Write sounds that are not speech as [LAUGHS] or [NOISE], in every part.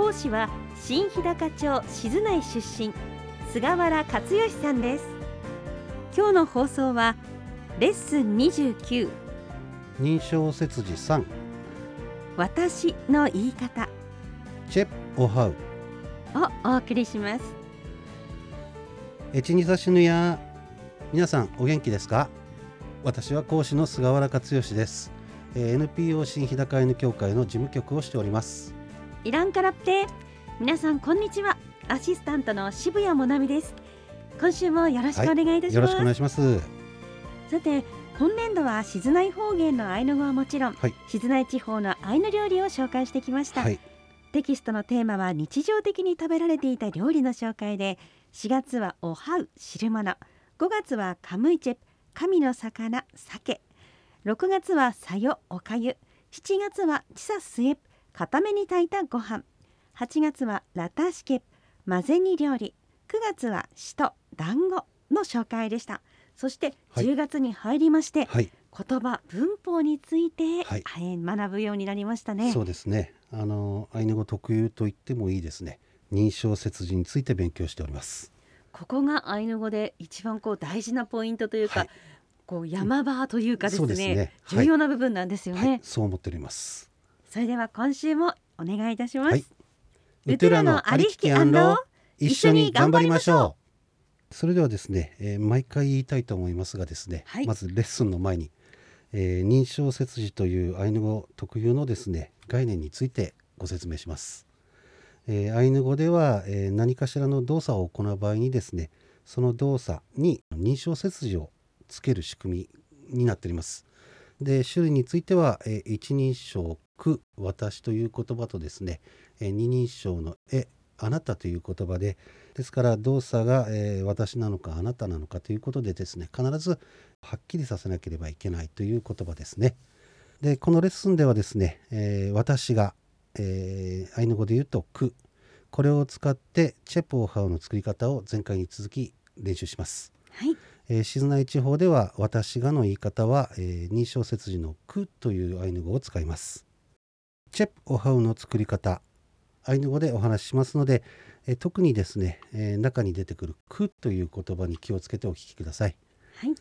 講師は新日高町静内出身菅原克義さんです。今日の放送はレッスン29認証切字3私の言い方。チェプオハウをお送りします。エチニサシヌヤ皆さんお元気ですか？私は講師の菅原克義です。えー NPO 新日高犬協会の事務局をしておりますイランカラプテ皆さんこんにちは。アシスタントの渋谷もなみです。今週もよろしくお願いいたします、よろしくお願いします。さて今年度は静内方言のアイヌ語はもちろん、はい。静内地方のアイヌ料理を紹介してきました、はい。テキストのテーマは日常的に食べられていた料理の紹介で4月はおはう汁物5月はカムイチェプ神の魚鮭6月はさよおかゆ7月はチサスエプ固めに炊いたご飯。8月はラタシケプ混ぜ煮料理。9月はしと団子の紹介でした。そしてはい。10月に入りまして、はい、言葉文法について、はい。はい学ぶようになりましたね。そうですね。あのアイヌ語特有と言ってもいいですね。認証切字について勉強しております。ここがアイヌ語で一番こう大事なポイントというか、はい。こう山場というかですね,、そうですね。はい。重要な部分なんですよね、はい。そう思っておりますそれでは今週もお願いいたします、はい。ウトゥラのありひき一緒に頑張りましょう。それではですね、えー毎回言いたいと思いますがですね、はい。まずレッスンの前に、えー認証切字というアイヌ語特有のですね概念についてご説明します、えーアイヌ語では、えー何かしらの動作を行う場合にですねその動作に認証切字をつける仕組みになっております。で種類については、えー一人称「く」「私」という言葉とですね、えー二人称の「え」「あなた」という言葉でですから動作が、えー私なのかあなたなのかということでですね必ずはっきりさせなければいけないという言葉ですね。でこのレッスンではですね、えー私が、えーアイヌ語で言うと「く」これを使ってチェプオハウの作り方を前回に続き練習します。はいえー静内地方では私がの言い方は、えー認証切字の「く」というアイヌ語を使います。チェプオハウの作り方。アイヌ語でお話ししますので、えー特にですね、えー中に出てくる「く」という言葉に気をつけてお聞きください。はい。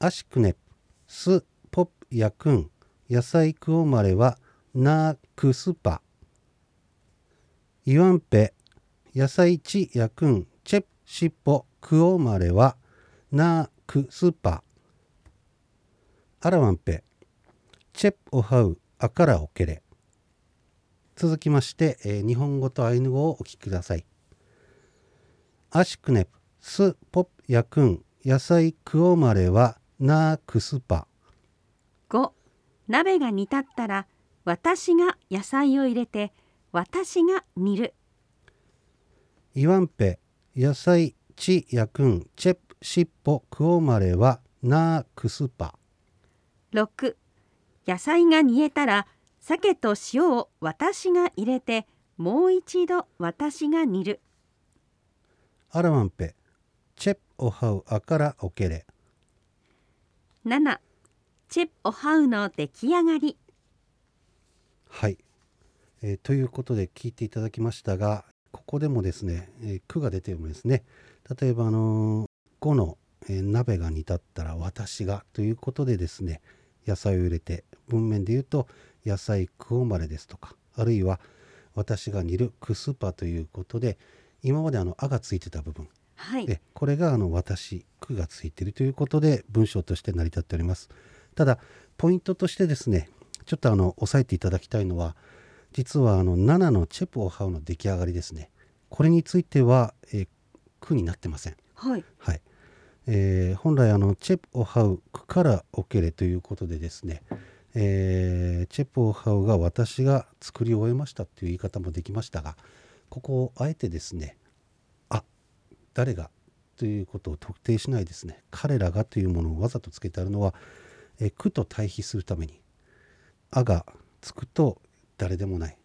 アシクネプスポプヤクン野菜クオマレ ワ ナークスパ。イワンペ野菜チヤクンチェプシッポクオマレ ワ ナークスパ。アラワンペチェプオハウ クカラオケレ続きまして、えー日本語とアイヌ語をお聞きください。アシクネプスポプヤクン野菜クオマレはナークスパ5鍋が煮立ったら私が野菜を入れて私が煮る。イワンペ野菜チヤクンチェプシッポクオマレはナークスパ6野菜が煮えたら鮭と塩を私が入れてもう一度私が煮る。アラワンペチェプオハウアカラオケレ7チェプオハウの出来上がり。はい、えーということで聞いていただきましたがここでもですね「えー句が出てるんですね。例えばあのー5の、えー鍋が煮立ったら私が」ということでですね野菜を入れて文面で言うと「野菜クオマレ」ですとかあるいは「私が煮るクスパ」ということで今まであの「あ」がついてた部分。はい。でこれがあの私句がついているということで文章として成り立っております。ただポイントとしてですねちょっとあの押さえていただきたいのは実はあの7のチェプオハウの出来上がりですね。これについては、えー句になってません。はい。はい、えー本来あのチェプオハウ句からオケレということでですねえーチェポーハウが私が作り終えましたっていう言い方もできましたがここをあえてですねあ誰がということを特定しないですね。彼らがというものをわざとつけてあるのは、えー苦と対比するために「あ」がつくと誰でもない、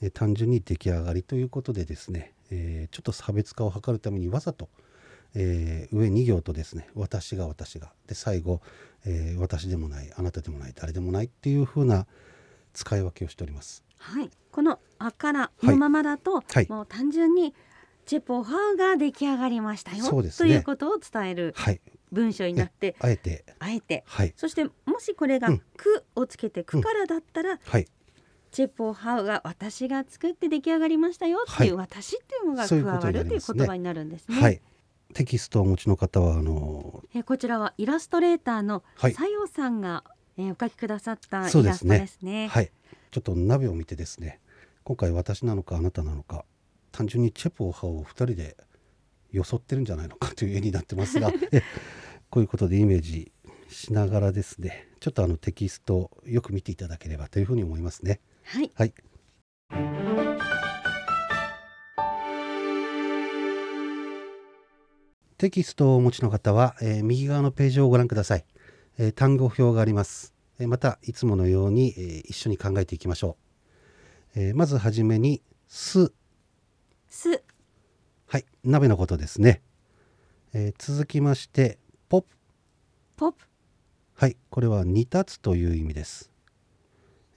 えー単純に出来上がりということでですね、えーちょっと差別化を図るためにわざと、えー上2行とですね「私が私が」で最後、えー私でもないあなたでもない誰でもないっていう風な使い分けをしております。はい、この「あ」からのままだと、はい。もう単純にチェポハウが出来上がりましたよ、ね。ということを伝えるはい、文章になってあえて。あえて。はい。そしてもしこれがうん「く」をつけて「く」からだったら、はいチェポハウが私が作って出来上がりましたよっていう、は私っていうのが加わるという言葉になるんですね。はいテキストをお持ちの方はあのえこちらはイラストレーターのはい。さよさんが、えーお書きくださったイそうですね。ラストですね。はい。ちょっと鍋を見てですね。今回私なのかあなたなのか単純にチェポーハを2人でよそってるんじゃないのか [LAUGHS] という絵になってますが [LAUGHS] えこういうことでイメージしながらですねちょっとあのテキストをよく見ていただければというふうに思いますね。はい、はいテキストをお持ちの方は、えー右側のページをご覧ください、えー単語表があります、えーまたいつものように、えー一緒に考えていきましょう、えーまずはじめに「す。す」はい鍋のことですね、えー続きまして「ポッ。プポッ。プはいこれは煮立つという意味です、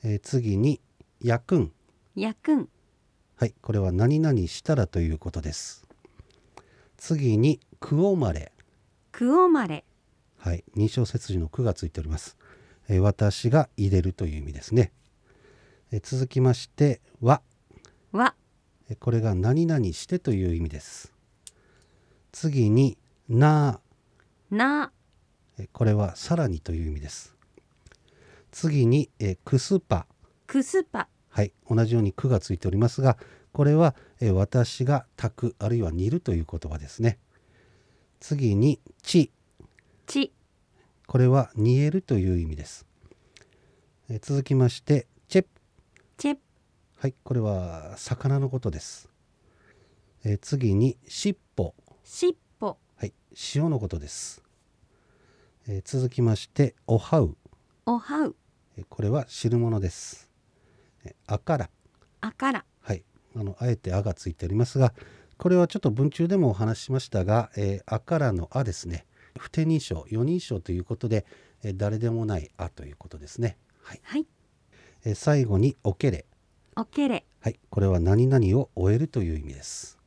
えー次に「焼くん」やくん。はい、これは何々したらということです。次に、くおまれ。くおまれはい、認証切字のくがついております。えー私が入れるという意味ですね。えー続きまして、は。はえーこれが何々してという意味です。次に、な。なえーこれはさらにという意味です。次に、えーくすぱ。くすぱはい、同じように「く」がついておりますがこれは、えー私が炊くあるいは煮るという言葉ですね。次に「ち。ち」これは煮えるという意味です、えー続きまして「チェップ。チェ」はいこれは魚のことです、えー次に「しっぽしっぽ」はい塩のことです、えー続きまして「おはう。おはう」えーこれは汁物です、えーあから。あから。はい、あのあえて「あ」がついておりますがこれはちょっと文中でもお話ししましたが「えーあ」からの「あ」ですね。不定認証4人称ということで、えー誰でもない「あ」ということですね、はい。はい。えー最後に「おけれ。おけれ」はい、これは何々を終えるという意味です。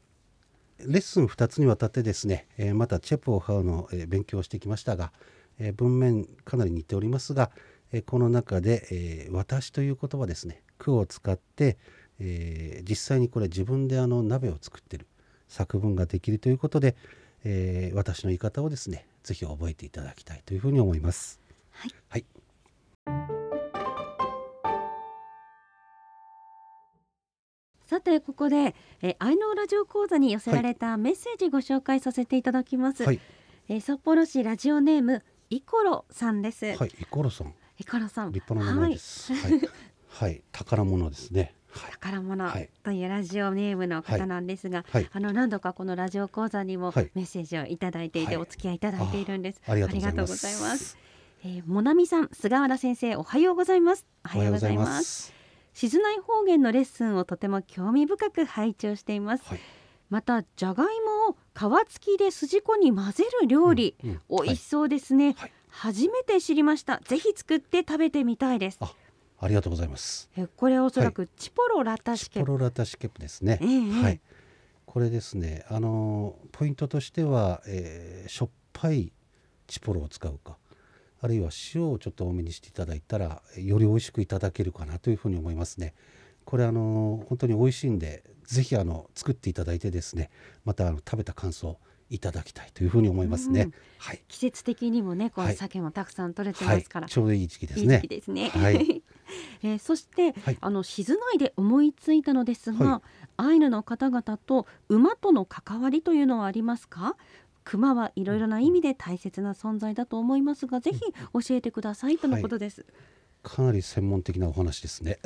レッスン2つにわたってですね、えーまたチェプをハウの、えー勉強をしてきましたが、えー文面かなり似ておりますが、えーこの中で、えー私という言葉ですね「句を使って、えー実際にこれ自分であの鍋を作ってる作文ができるということで、えー私の言い方をですねぜひ覚えていただきたいというふうに思います。はい、はい。さてここで、えー、愛のラジオ講座に寄せられたメッセージご紹介させていただきます、はい、えー札幌市ラジオネームイコロさんです、はい、イコロさん。イコロさん。立派な名前です。はい、はい、宝物ですね。はい、宝物はいというラジオネームの方なんですが、はい、あの何度かこのラジオ講座にもはいメッセージをいただいていて、はいお付き合いいただいているんです。ありがとうございます。えー、もなみさん、菅原先生、おはようございます。おおはようございます。静内方言のレッスンをとても興味深く拝聴しています。はい、またじゃがいもを皮付きで筋子に混ぜる料理、うんうん美味しそうですね、はい初めて知りました。ぜひ作って食べてみたいです。あありがとうございます。えこれはおそらくチポロラタシケチポロラタシケプですね。ええはい。これですね。あのポイントとしては、えーしょっぱいチポロを使うか、あるいは塩をちょっと多めにしていただいたらより美味しくいただけるかなというふうに思いますね。これあの本当に美味しいんで、ぜひあの作っていただいてですね、またあの食べた感想いただきたいというふうに思いますね。うんはい。季節的にもねこう、はい鮭もたくさん取れてはいますから、、ちょうどいい時期ですねいい時期。ですね。はい [LAUGHS] えーそして、はい。あの静内で思いついたのですが、はアイヌの方々と馬との関わりというのはありますか？熊はいろいろな意味で大切な存在だと思いますが、ぜひ教えてくださいとのことです。かなり専門的なお話ですね。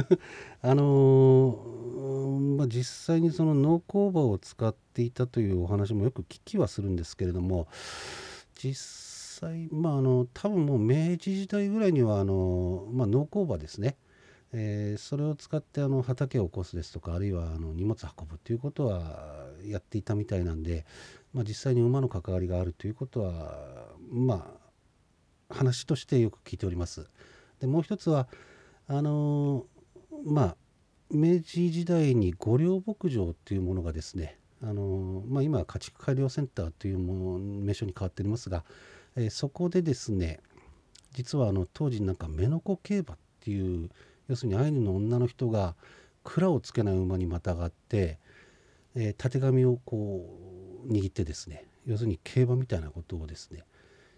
[LAUGHS] あのー、まあ、実際にその農工場を使っていたというお話もよく聞きはするんですけれども実際まああの多分もう明治時代ぐらいにはあの、まあ、農工場ですね、えー、それを使ってあの畑を起こすですとかあるいはあの荷物運ぶということはやっていたみたいなんで、まあ、実際に馬の関わりがあるということはまあ話としてよく聞いております。でもう一つはあのまあ明治時代に御陵牧場っていうものがですねあの、まあ、今は家畜改良センターというも名称に変わっておりますが、えー、そこでですね実はあの当時なんか目の子競馬っていう要するにアイヌの女の人が蔵をつけない馬にまたがって、えー、たてがみをこう握ってですね要するに競馬みたいなことをですね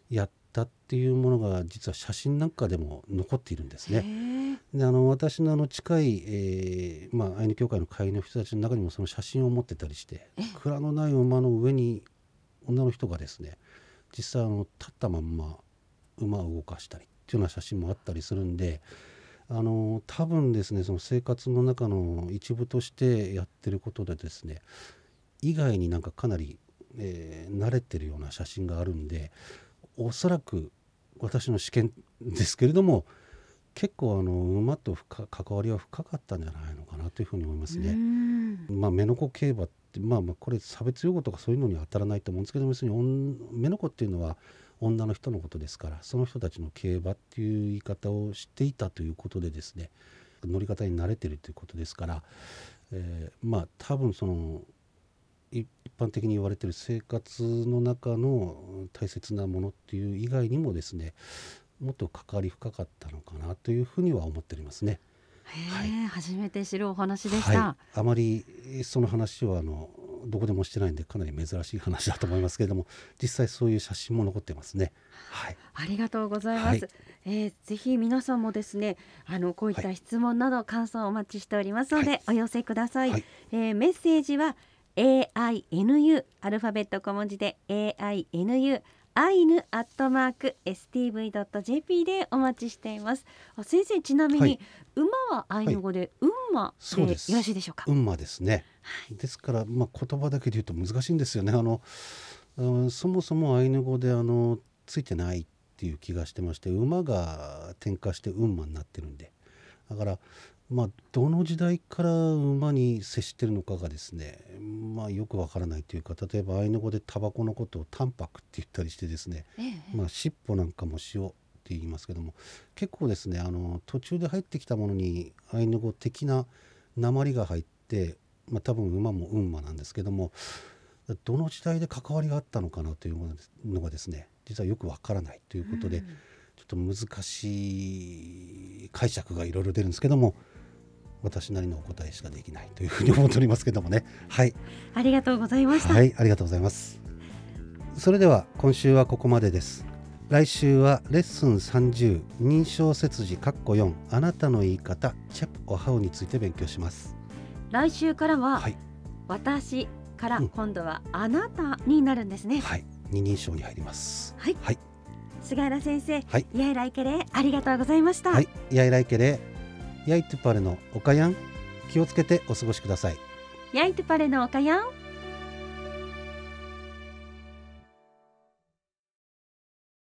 やったっていうものが実は写真なんかでも残っているんですね。であの私のあの近い、えーまあ、アイヌ協会の会員の人たちの中にもその写真を持ってたりして蔵のない馬の上に女の人がですね実際あの立ったまんま馬を動かしたりっていうような写真もあったりするんであの多分ですねその生活の中の一部としてやってることでですね以外になんかかなり、えー、慣れてるような写真があるんでおそらく私の試験ですけれども結構あの馬と関わりは深かったんじゃないのかなというふうに思いますね。まあ、目の子競馬ってまあまあこれ差別用語とかそういうのに当たらないと思うんですけど別に目の子っていうのは女の人のことですからその人たちの競馬っていう言い方を知っていたということでですね乗り方に慣れてるということですから、えー、まあ多分その一般的に言われてる生活の中の大切なものっていう以外にもですねもっと関わり深かったのかなというふうには思っておりますね。はい、初めて知るお話でした、はい、あまりその話はあのどこでもしてないんでかなり珍しい話だと思いますけれども実際そういう写真も残ってますね。はい、ありがとうございます。はい、えー、ぜひ皆さんもですねあのこういった質問など感想をお待ちしておりますので、お寄せください。はい、えー、メッセージは AINU アルファベット小文字で AINU アイヌアットマーク stv.jp でお待ちしています。先生ちなみに、はい、馬はアイヌ語で、はい、馬でよろしいでしょうか？馬ですね、はい、ですからまあ言葉だけで言うと難しいんですよね。あの、うん、そもそもアイヌ語であのついてないっていう気がしてまして馬が転化して馬になってるんで。だからまあ、どの時代から馬に接してるのかがですね、まあ、よくわからないというか例えばアイヌ語でタバコのことをタンパクって言ったりしてですね、ええ、まあ、尻尾なんかも塩って言いますけども結構ですねあの途中で入ってきたものにアイヌ語的な鉛が入って、まあ、多分馬も馬なんですけどもどの時代で関わりがあったのかなというのがですね実はよくわからないということで、うん、ちょっと難しい解釈がいろいろ出るんですけども。私なりのお答えしかできないというふうに思っておりますけどもね。はい。ありがとうございました。はい、ありがとうございます。それでは今週はここまでです。来週はレッスン30認証切字括弧4あなたの言い方チェプオハウについて勉強します。来週からは、はい、私から今度はあなたになるんですね。うん、はい、二人称に入ります。はい。はい、菅原先生、はい、やいらいけれありがとうございました。はい、やいらいけれヤイトゥパレのおかやん気をつけてお過ごしください。ヤイトゥパレのおかやん。